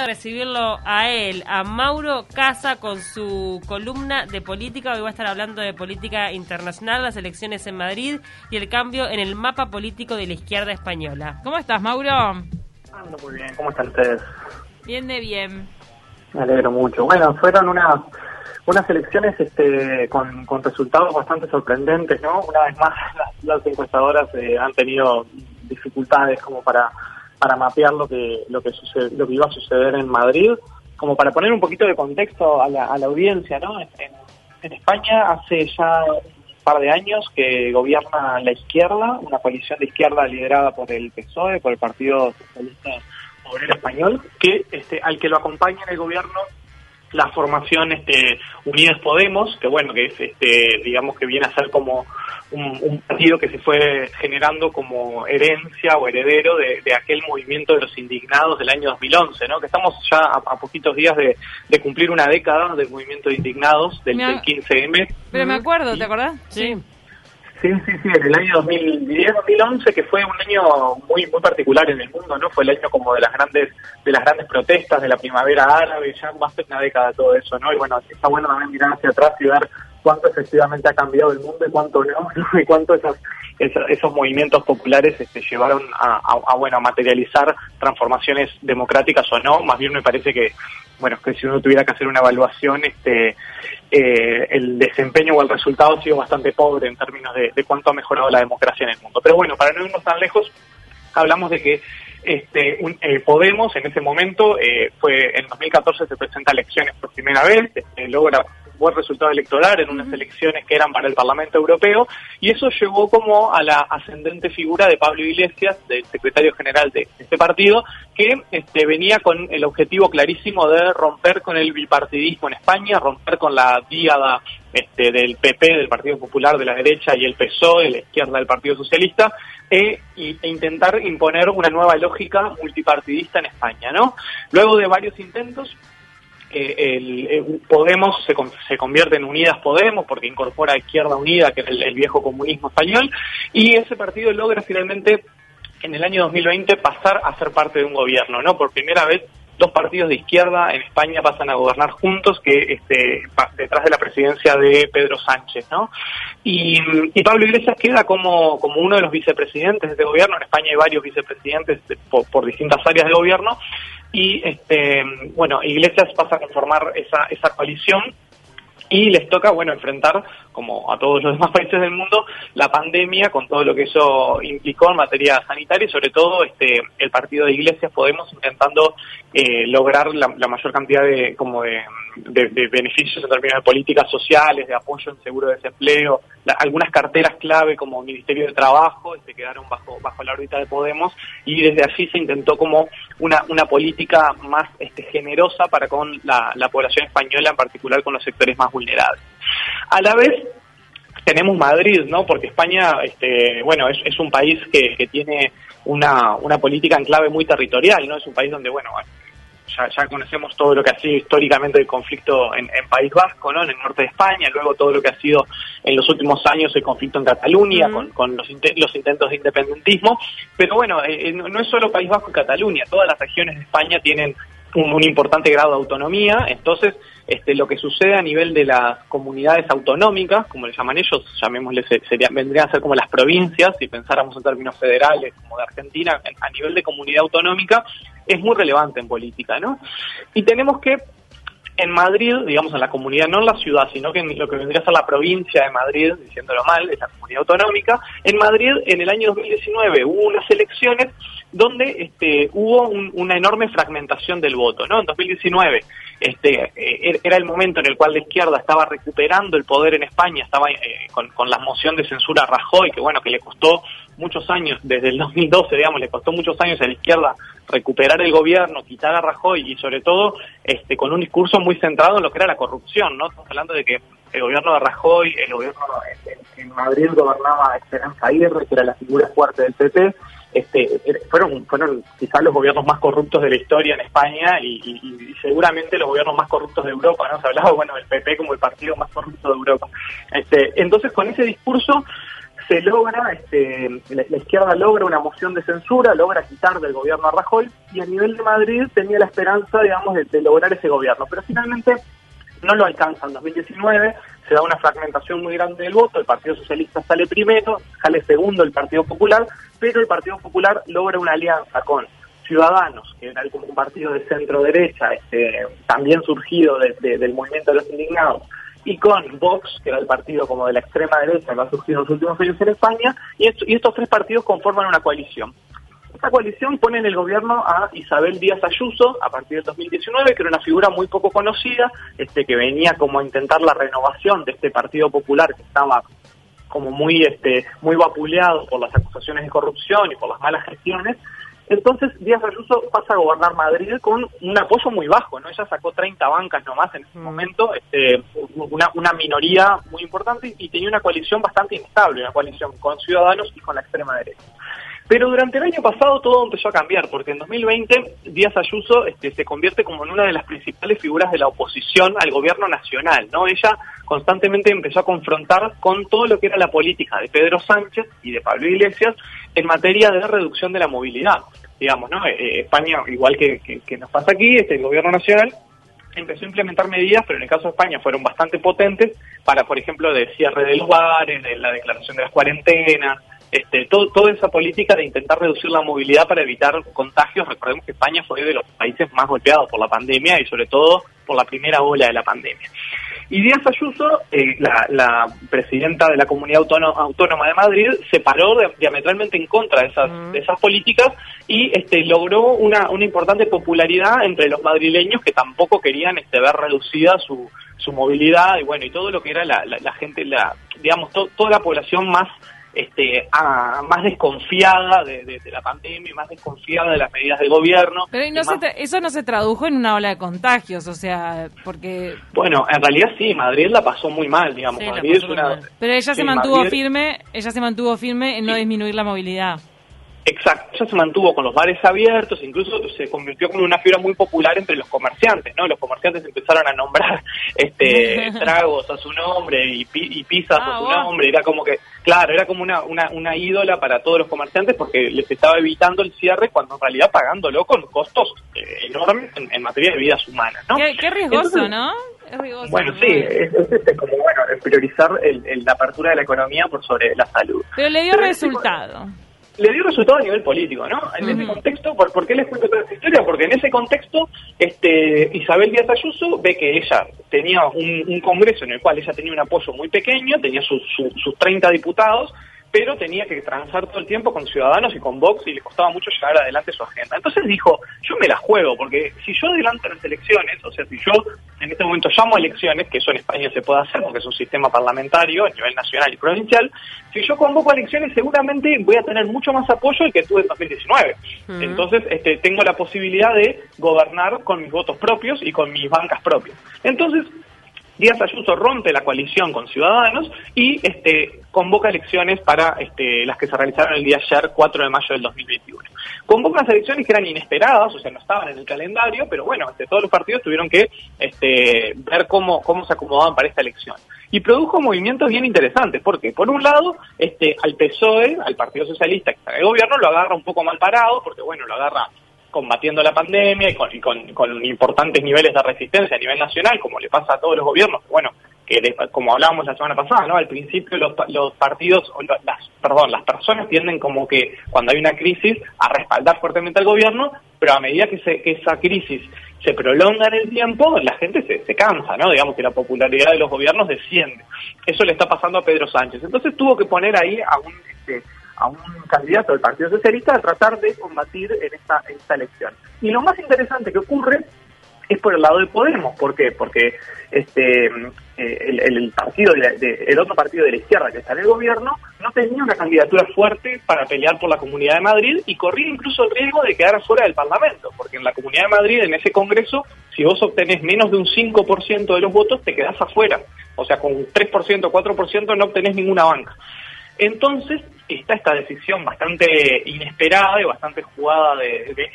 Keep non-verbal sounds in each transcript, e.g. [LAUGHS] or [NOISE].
de recibirlo a él, a Mauro Casa, con su columna de política. Hoy va a estar hablando de política internacional, las elecciones en Madrid y el cambio en el mapa político de la izquierda española. ¿Cómo estás, Mauro? Ando muy bien, ¿cómo están ustedes? Bien de bien. Me alegro mucho. Bueno, fueron unas unas elecciones este, con, con resultados bastante sorprendentes, ¿no? Una vez más, [LAUGHS] las, encuestadoras eh, han tenido dificultades como para para mapear lo que lo que sucede, lo que iba a suceder en Madrid, como para poner un poquito de contexto a la, a la audiencia, ¿no? En, en España hace ya un par de años que gobierna la izquierda, una coalición de izquierda liderada por el PSOE, por el Partido Socialista Obrero Español, que este, al que lo acompaña en el gobierno la formación este, Unidas Podemos, que bueno, que es este, digamos que viene a ser como un, partido que se fue generando como herencia o heredero de, aquel movimiento de los indignados del año 2011, ¿no? Que estamos ya a, poquitos días de, cumplir una década del movimiento de indignados del, del 15M. Pero me acuerdo, ¿te acordás? Sí. Sí, sí, sí, en el año 2010-2011, que fue un año muy muy particular en el mundo, ¿no? Fue el año como de las grandes de las grandes protestas de la primavera árabe, ya a ser una década todo eso, ¿no? Y bueno, está bueno también mirar hacia atrás y ver cuánto efectivamente ha cambiado el mundo y cuánto no, [LAUGHS] y cuánto esos, esos, movimientos populares este, llevaron a, bueno, a materializar transformaciones democráticas o no, más bien me parece que bueno, que si uno tuviera que hacer una evaluación, este, eh, el desempeño o el resultado ha sido bastante pobre en términos de, cuánto ha mejorado la democracia en el mundo. Pero bueno, para no irnos tan lejos, hablamos de que este, eh, Podemos en ese momento, eh, fue en 2014 se presenta elecciones por primera vez, este, logra buen resultado electoral en unas elecciones que eran para el Parlamento Europeo y eso llevó como a la ascendente figura de Pablo Iglesias, del secretario general de este partido, que este, venía con el objetivo clarísimo de romper con el bipartidismo en España, romper con la díada este, del PP, del Partido Popular de la derecha, y el PSOE, de la izquierda del Partido Socialista, e, e, intentar imponer una nueva lógica multipartidista en España. ¿no? Luego de varios intentos, el, Podemos se, se, convierte en Unidas Podemos porque incorpora a Izquierda Unida, que es el, viejo comunismo español, y ese partido logra finalmente en el año 2020 pasar a ser parte de un gobierno, ¿no? Por primera vez dos partidos de izquierda en España pasan a gobernar juntos, que este, detrás de la presidencia de Pedro Sánchez, ¿no? Y, Pablo Iglesias queda como, como uno de los vicepresidentes de este gobierno. En España hay varios vicepresidentes por, distintas áreas de gobierno. Y, este, bueno, Iglesias pasa a conformar esa, esa coalición y les toca, bueno, enfrentar, como a todos los [LAUGHS] demás países del mundo, la pandemia con todo lo que eso implicó en materia sanitaria y sobre todo este el partido de Iglesias Podemos intentando eh, lograr la, mayor cantidad de como de, beneficios en términos de políticas sociales, de apoyo en seguro de desempleo, algunas carteras clave como Ministerio de Trabajo se este, quedaron bajo bajo la órbita de Podemos y desde allí se intentó como una una política más este generosa para con la, la población española, en particular con los sectores más vulnerables. A la vez tenemos Madrid, ¿no? Porque España, este, bueno, es, es un país que, que tiene una, una política en clave muy territorial, ¿no? Es un país donde, bueno, ya, ya conocemos todo lo que ha sido históricamente el conflicto en, País Vasco, ¿no? En el norte de España, luego todo lo que ha sido en los últimos años el conflicto en Cataluña, con, con los, los intentos de independentismo. Pero bueno, eh, eh, no es solo País Vasco y Cataluña, todas las regiones de España tienen un, importante grado de autonomía, entonces este, lo que sucede a nivel de las comunidades autonómicas, como le llaman ellos, llamémosle, sería, vendrían a ser como las provincias, si pensáramos en términos federales, como de Argentina, a nivel de comunidad autonómica, es muy relevante en política, ¿no? Y tenemos que en Madrid, digamos en la comunidad, no en la ciudad, sino que en lo que vendría a ser la provincia de Madrid, diciéndolo mal, es la comunidad autonómica, en Madrid en el año 2019 hubo unas elecciones donde este, hubo una enorme fragmentación del voto, ¿no? En 2019 este, eh, er, era el momento en el cual la izquierda estaba recuperando el poder en España, estaba eh, con, con, la moción de censura a Rajoy, que bueno, que le costó muchos años, desde el [LAUGHS] 2012, digamos, le costó muchos años a la izquierda recuperar el gobierno, quitar a Rajoy y sobre todo este, con un discurso muy centrado en lo que era la corrupción, ¿no? Estamos hablando de que el gobierno de Rajoy, el gobierno en, Madrid gobernaba Esperanza Aguirre, que era la figura fuerte del PP, este, er, fueron, fueron quizás los gobiernos más corruptos de la historia en España y, seguramente los gobiernos más corruptos de Europa, ¿no? Se hablaba, bueno, del PP como el partido más corrupto de Europa. Este, entonces, con ese discurso se logra, este, la, izquierda logra una moción de censura, logra quitar del gobierno a Rajoy y a nivel de Madrid tenía la esperanza, digamos, de, lograr ese gobierno. Pero finalmente no lo alcanza en 2019, se da una fragmentación muy grande del voto, el Partido Socialista sale primero, sale segundo el Partido Popular, pero el Partido Popular logra una alianza con Ciudadanos, que era como un partido de centro derecha, este, también surgido del movimiento de los indignados, y con Vox, que era el partido como de la extrema derecha que ha surgido en los últimos años en España, y, y estos tres partidos conforman una coalición. Esta coalición pone en el gobierno a Isabel Díaz Ayuso a partir del 2019, que era una figura muy poco conocida, este que venía como a intentar la renovación de este Partido Popular que estaba como muy este muy vapuleado por las acusaciones de corrupción y por las malas gestiones entonces Díaz Ayuso pasa a gobernar Madrid con un apoyo muy bajo, ¿no? Ella sacó 30 bancas nomás en ese mm. momento, este, una, una minoría muy importante y tenía una coalición bastante inestable, una coalición con Ciudadanos y con la extrema derecha. Pero durante el año pasado todo empezó a cambiar, porque en 2020 Díaz Ayuso este, se convierte como en una de las principales figuras de la oposición al gobierno nacional, ¿no? Ella constantemente empezó a confrontar con todo lo que era la política de Pedro Sánchez y de Pablo Iglesias en materia de reducción de la movilidad. Digamos, ¿no? Eh, eh, España, igual que, que, nos pasa aquí, este, el gobierno nacional empezó a implementar medidas, pero en el caso de España fueron bastante potentes para, por ejemplo, de cierre de lugares, de la declaración de las cuarentenas, este, todo, toda esa política de intentar reducir la movilidad para evitar contagios. Recordemos que España fue de los países más golpeados por la pandemia y sobre todo por la primera ola de la pandemia. Y Díaz Ayuso, eh, la, presidenta de la Comunidad Autónoma, de Madrid, se paró diametralmente en contra de esas, de esas políticas y este, logró una, una importante popularidad entre los madrileños que tampoco querían este, ver reducida su, su movilidad y bueno, y todo lo que era la, la, gente, la, digamos, toda la población más este, más desconfiada de, la pandemia, más desconfiada de las medidas del gobierno. Pero eso no se tradujo en una ola de contagios, o sea, porque... Bueno, en realidad sí, Madrid la pasó muy mal, digamos. Pero ella se mantuvo firme, ella se mantuvo firme en no disminuir la movilidad. Exacto, ella se mantuvo con los bares abiertos, incluso se convirtió como una figura muy popular entre los comerciantes, ¿no? Los comerciantes empezaron a nombrar este [LAUGHS] tragos a su nombre y, y pizzas a ah, su nombre, era como que, claro, era como una, una, una, ídola para todos los comerciantes porque les estaba evitando el cierre cuando en realidad pagándolo con costos eh, enormes en, materia de vidas humanas, ¿no? Qué, riesgoso, ¿no? bueno, sí, es, es, como bueno, priorizar la apertura de la economía por sobre la salud. Pero le dio resultado le dio resultado a nivel político, ¿no? En ese contexto, ¿por, qué les cuento toda esta historia? Porque en ese contexto, este, Isabel Díaz Ayuso ve que ella tenía un, congreso en el cual ella tenía un apoyo muy pequeño, tenía sus, sus 30 diputados, pero tenía que transar todo el tiempo con Ciudadanos y con Vox y le costaba mucho llevar adelante su agenda. Entonces dijo, yo me la juego, porque si yo adelanto las elecciones, o sea, si yo en este momento llamo a elecciones, que eso en España se puede hacer porque es un sistema parlamentario a nivel nacional y provincial, si yo convoco a elecciones seguramente voy a tener mucho más apoyo del que tuve en 2019. Entonces este, tengo la posibilidad de gobernar con mis votos propios y con mis bancas propias. Entonces Díaz Ayuso rompe la coalición con Ciudadanos y este, convoca elecciones para este, las que se realizaron el día ayer, 4 de mayo del 2021. Convoca unas elecciones que eran inesperadas, o sea, no estaban en el calendario, pero bueno, este, todos los partidos tuvieron que este, ver cómo, cómo se acomodaban para esta elección. Y produjo movimientos bien interesantes, porque por un lado, este, al PSOE, al Partido Socialista que está en el gobierno, lo agarra un poco mal parado, porque bueno, lo agarra combatiendo la pandemia y con, con, importantes niveles de resistencia a nivel nacional, como le pasa a todos los gobiernos, bueno, que como hablábamos la semana pasada, ¿no? Al principio los, los partidos, o las, perdón, las personas tienden como que cuando hay una crisis a respaldar fuertemente al gobierno, pero a medida que, se, que esa crisis se prolonga en el tiempo, la gente se, se cansa, ¿no? Digamos que la popularidad de los gobiernos desciende. Eso le está pasando a Pedro Sánchez. Entonces tuvo que poner ahí a un... Este, a un candidato del Partido Socialista a tratar de combatir en esta, esta elección. Y lo más interesante que ocurre es por el lado de Podemos. ¿Por qué? Porque este eh, el, partido de, el otro partido de la izquierda que está en el gobierno no tenía una candidatura fuerte para pelear por la Comunidad de Madrid y corría incluso el riesgo de quedar fuera del Parlamento, porque en la Comunidad de Madrid, en ese Congreso, si vos obtenés menos de un 5% de los votos, te quedás afuera. O sea, con 3%, 4% no obtenés ninguna banca. Entonces está esta decisión bastante inesperada y bastante jugada de, de,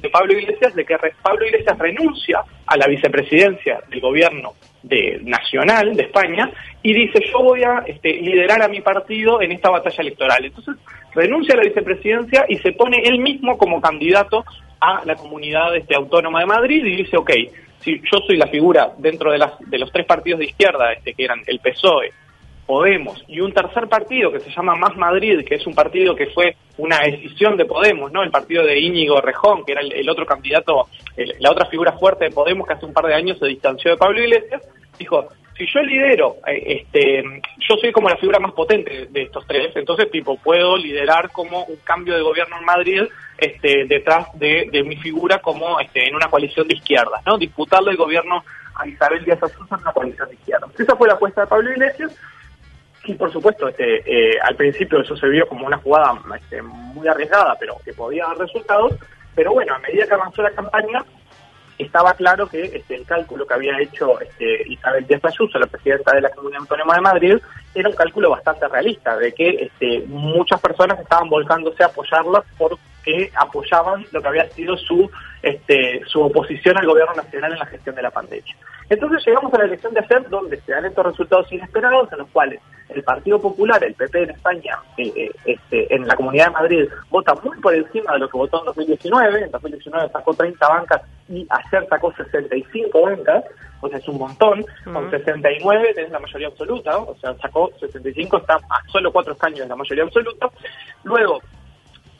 de Pablo Iglesias, de que Pablo Iglesias renuncia a la vicepresidencia del gobierno de nacional de España y dice yo voy a este, liderar a mi partido en esta batalla electoral. Entonces renuncia a la vicepresidencia y se pone él mismo como candidato a la comunidad este, autónoma de Madrid y dice, ok, si yo soy la figura dentro de, las, de los tres partidos de izquierda, este, que eran el PSOE, Podemos y un tercer partido que se llama Más Madrid, que es un partido que fue una decisión de Podemos, ¿no? El partido de Íñigo Rejón, que era el, otro candidato, la otra figura fuerte de Podemos que hace un par de años se distanció de Pablo Iglesias, dijo, si yo lidero, eh, este, yo soy como la figura más potente de estos tres, entonces tipo puedo liderar como un cambio de gobierno en Madrid este, detrás de, mi figura como este, en una coalición de izquierdas, ¿no? Disputarle el gobierno a Isabel Díaz Ayuso en una coalición de izquierdas. Esa fue la apuesta de Pablo Iglesias Sí, por supuesto, este, eh, al principio eso se vio como una jugada este, muy arriesgada, pero que podía dar resultados. Pero bueno, a medida que avanzó la campaña, estaba claro que este, el cálculo que había hecho este, Isabel Díaz Ayuso, la presidenta de la Comunidad Autónoma de Madrid, era un cálculo bastante realista, de que este, muchas personas estaban volcándose a apoyarla porque apoyaban lo que había sido su, este, su oposición al gobierno nacional en la gestión de la pandemia. Entonces llegamos a la elección de hacer donde se dan estos resultados inesperados en los cuales el Partido Popular, el PP en España, eh, eh, este, en la Comunidad de Madrid, vota muy por encima de lo que votó en 2019. En 2019 sacó 30 bancas y ayer sacó 65 bancas, o sea, es un montón. Con 69 tenés la mayoría absoluta, o sea, sacó 65, está a solo cuatro escaños de la mayoría absoluta. Luego,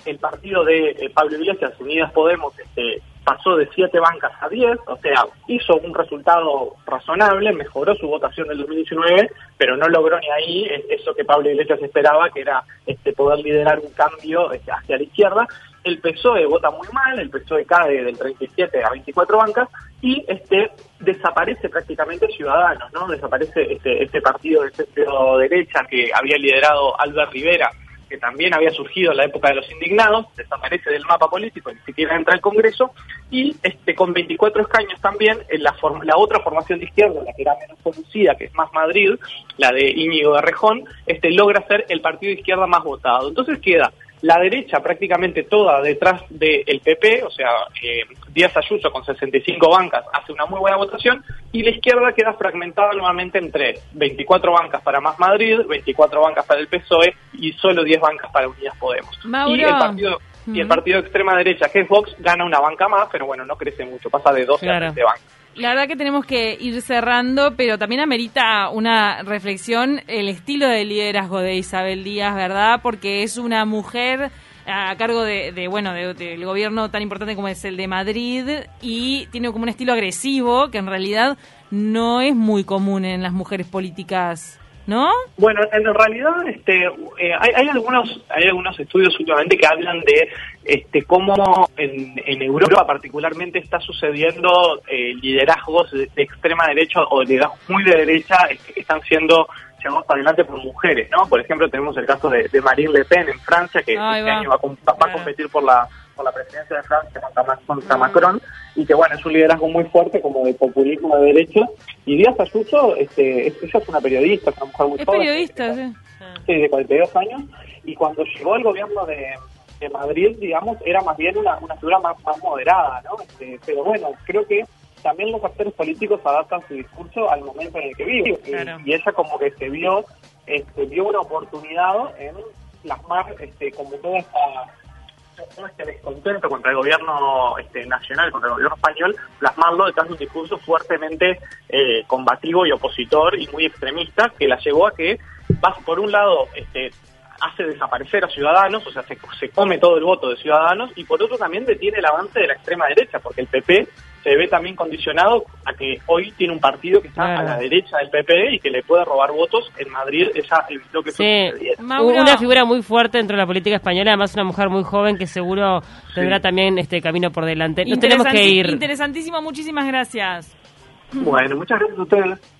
el partido de eh, Pablo Iglesias, Unidas Podemos, este, pasó de 7 bancas a 10, o sea, hizo un resultado razonable, mejoró su votación del 2019, pero no logró ni ahí eso que Pablo Iglesias esperaba, que era este poder liderar un cambio este, hacia la izquierda. El PSOE vota muy mal, el PSOE cae del 37 a 24 bancas y este desaparece prácticamente Ciudadanos, ¿no? Desaparece este, este partido de centro derecha que había liderado Albert Rivera que también había surgido en la época de los indignados, desaparece del mapa político, ni siquiera entra al Congreso, y este con 24 escaños también, en la, la otra formación de izquierda, la que era menos conocida, que es Más Madrid, la de Íñigo de Rejón, este, logra ser el partido de izquierda más votado. Entonces queda la derecha prácticamente toda detrás del PP, o sea, eh, Díaz Ayuso con 65 bancas hace una muy buena votación y la izquierda queda fragmentada nuevamente entre 24 bancas para Más Madrid, 24 bancas para el PSOE y solo 10 bancas para Unidas Podemos. Y el partido y el partido de extrema derecha, que es Vox, gana una banca más, pero bueno, no crece mucho, pasa de 12 a 20 bancas. La verdad que tenemos que ir cerrando, pero también amerita una reflexión el estilo de liderazgo de Isabel Díaz, ¿verdad? Porque es una mujer a cargo de, bueno del gobierno tan importante como es el de Madrid y tiene como un estilo agresivo que en realidad no es muy común en las mujeres políticas ¿no? Bueno, en realidad este, eh, hay, algunos hay algunos estudios últimamente que hablan de este cómo en, Europa particularmente está sucediendo eh, liderazgos de, extrema derecha o liderazgos muy de derecha este, que están siendo llevados adelante por mujeres, ¿no? Por ejemplo, tenemos el caso de, Marine Le Pen en Francia, que este año va, a competir por la la presidencia de Francia contra, Macron y que bueno es un liderazgo muy fuerte como de populismo de derecha. Y Díaz Ayuso este, ella es una periodista es una mujer muy es periodista sí. sí de 42 años. Y cuando llegó al gobierno de, Madrid digamos era más bien una, una figura más, moderada no este, pero bueno creo que también los actores políticos adaptan su discurso al momento en el que viven y, ella como que se vio este, vio una oportunidad en plasmar este, como toda esta todo este descontento contra el gobierno este, nacional, contra el gobierno español, plasmarlo detrás de un discurso fuertemente eh, combativo y opositor y muy extremista que la llevó a que, por un lado, este, hace desaparecer a Ciudadanos, o sea, se, se come todo el voto de Ciudadanos, y por otro también detiene el avance de la extrema derecha, porque el PP se ve también condicionado a que hoy tiene un partido que está a la derecha del PP y que le puede robar votos en Madrid, esa evitó que sí. Una figura muy fuerte dentro de la política española, además una mujer muy joven que seguro tendrá también este camino por delante. No tenemos que ir. Interesantísimo, muchísimas gracias. Bueno, muchas gracias a ustedes.